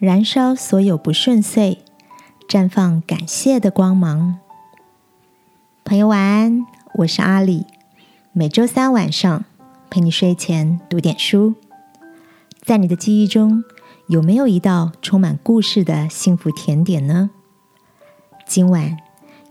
燃烧所有不顺遂，绽放感谢的光芒。朋友晚安，我是阿里。每周三晚上陪你睡前读点书。在你的记忆中，有没有一道充满故事的幸福甜点呢？今晚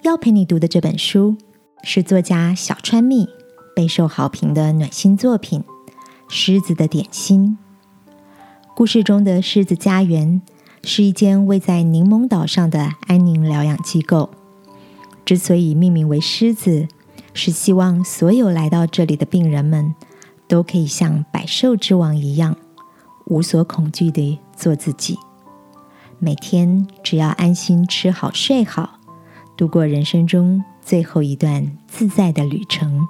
要陪你读的这本书是作家小川蜜备受好评的暖心作品《狮子的点心》。故事中的狮子家园是一间位在柠檬岛上的安宁疗养机构。之所以命名为狮子，是希望所有来到这里的病人们都可以像百兽之王一样，无所恐惧地做自己。每天只要安心吃好睡好，度过人生中最后一段自在的旅程。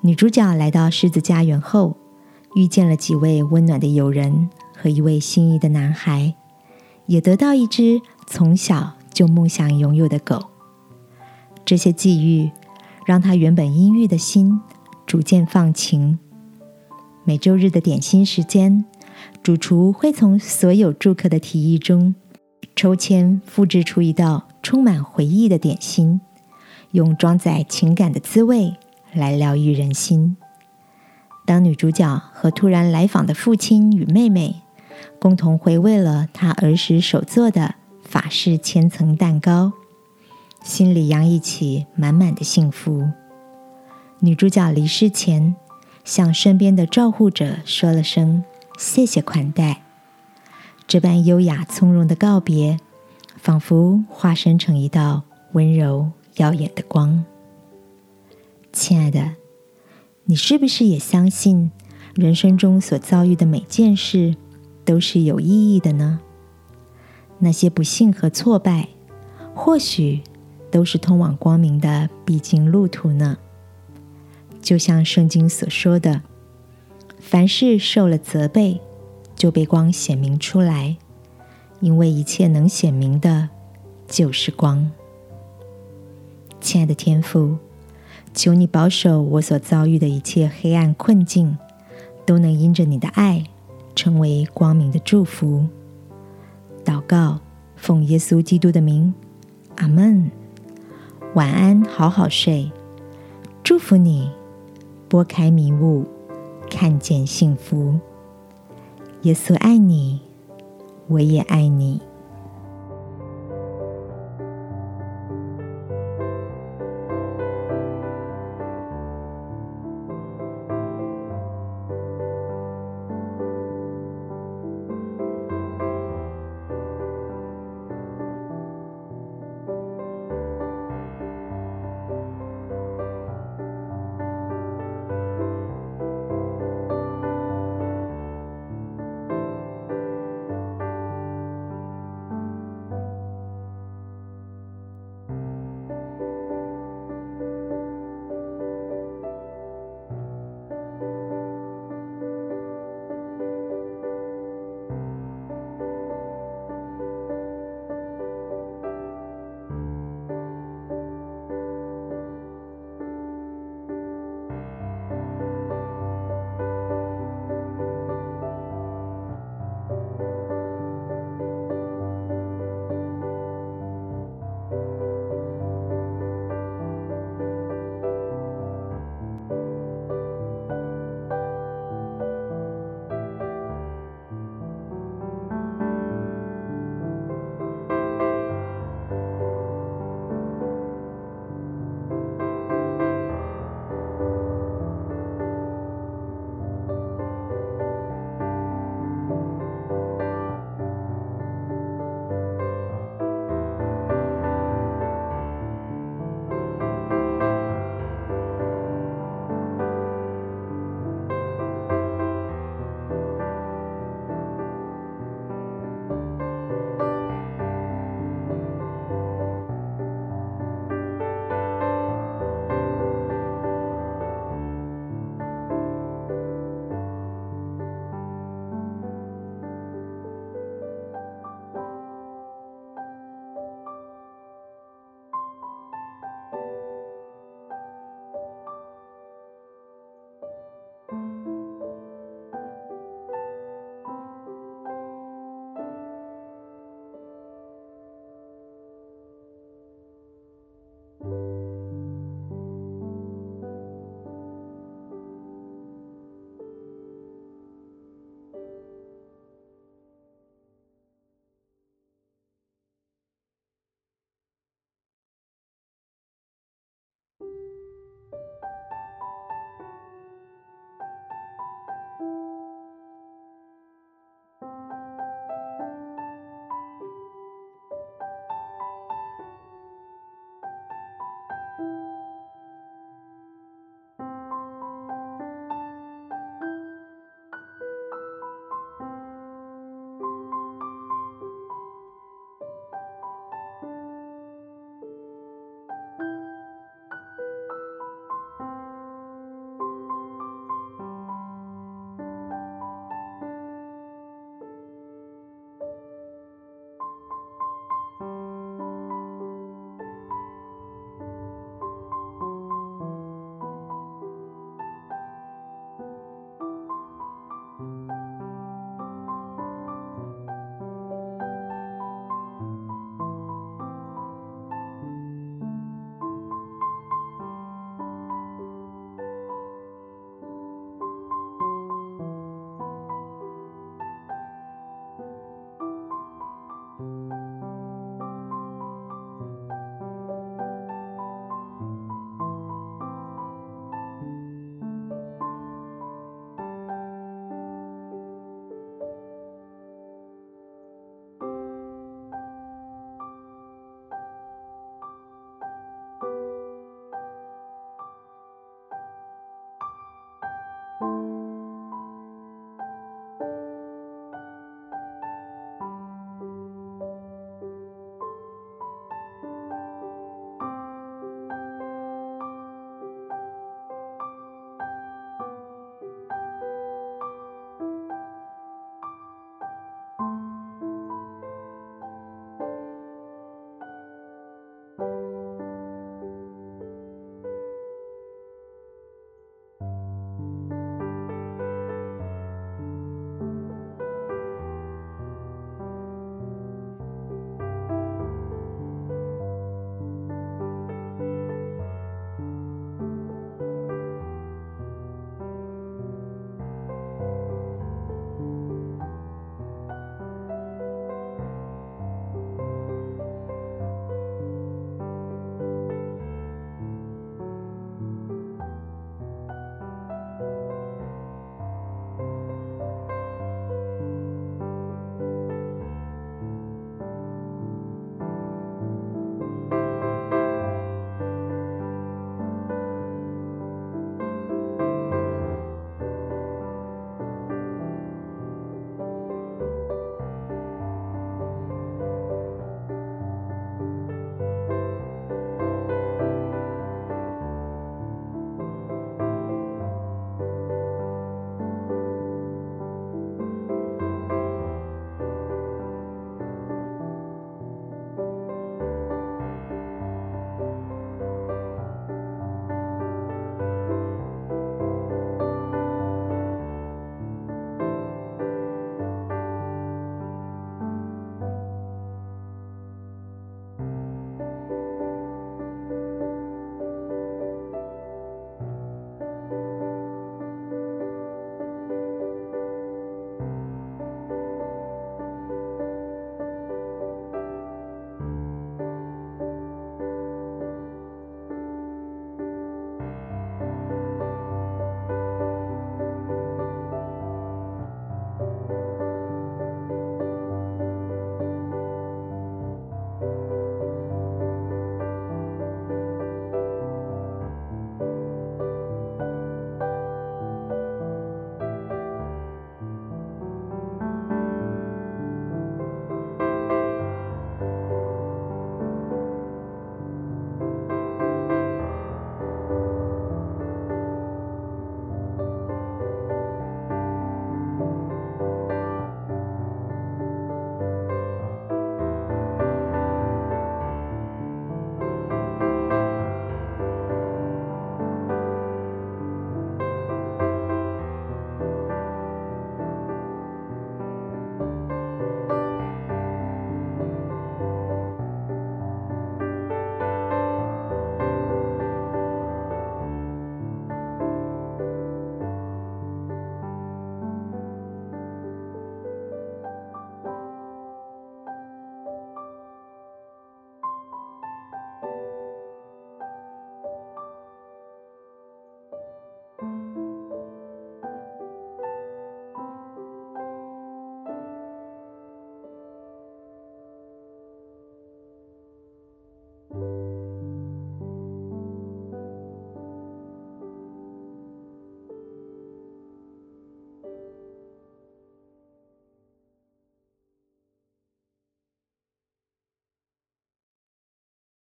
女主角来到狮子家园后。遇见了几位温暖的友人和一位心仪的男孩，也得到一只从小就梦想拥有的狗。这些际遇让他原本阴郁的心逐渐放晴。每周日的点心时间，主厨会从所有住客的提议中抽签复制出一道充满回忆的点心，用装载情感的滋味来疗愈人心。当女主角和突然来访的父亲与妹妹共同回味了她儿时手做的法式千层蛋糕，心里洋溢起满满的幸福。女主角离世前向身边的照护者说了声谢谢款待，这般优雅从容的告别，仿佛化身成一道温柔耀眼的光。亲爱的。你是不是也相信，人生中所遭遇的每件事都是有意义的呢？那些不幸和挫败，或许都是通往光明的必经路途呢？就像圣经所说的：“凡事受了责备，就被光显明出来，因为一切能显明的，就是光。”亲爱的天父。求你保守我所遭遇的一切黑暗困境，都能因着你的爱成为光明的祝福。祷告，奉耶稣基督的名，阿门。晚安，好好睡。祝福你，拨开迷雾，看见幸福。耶稣爱你，我也爱你。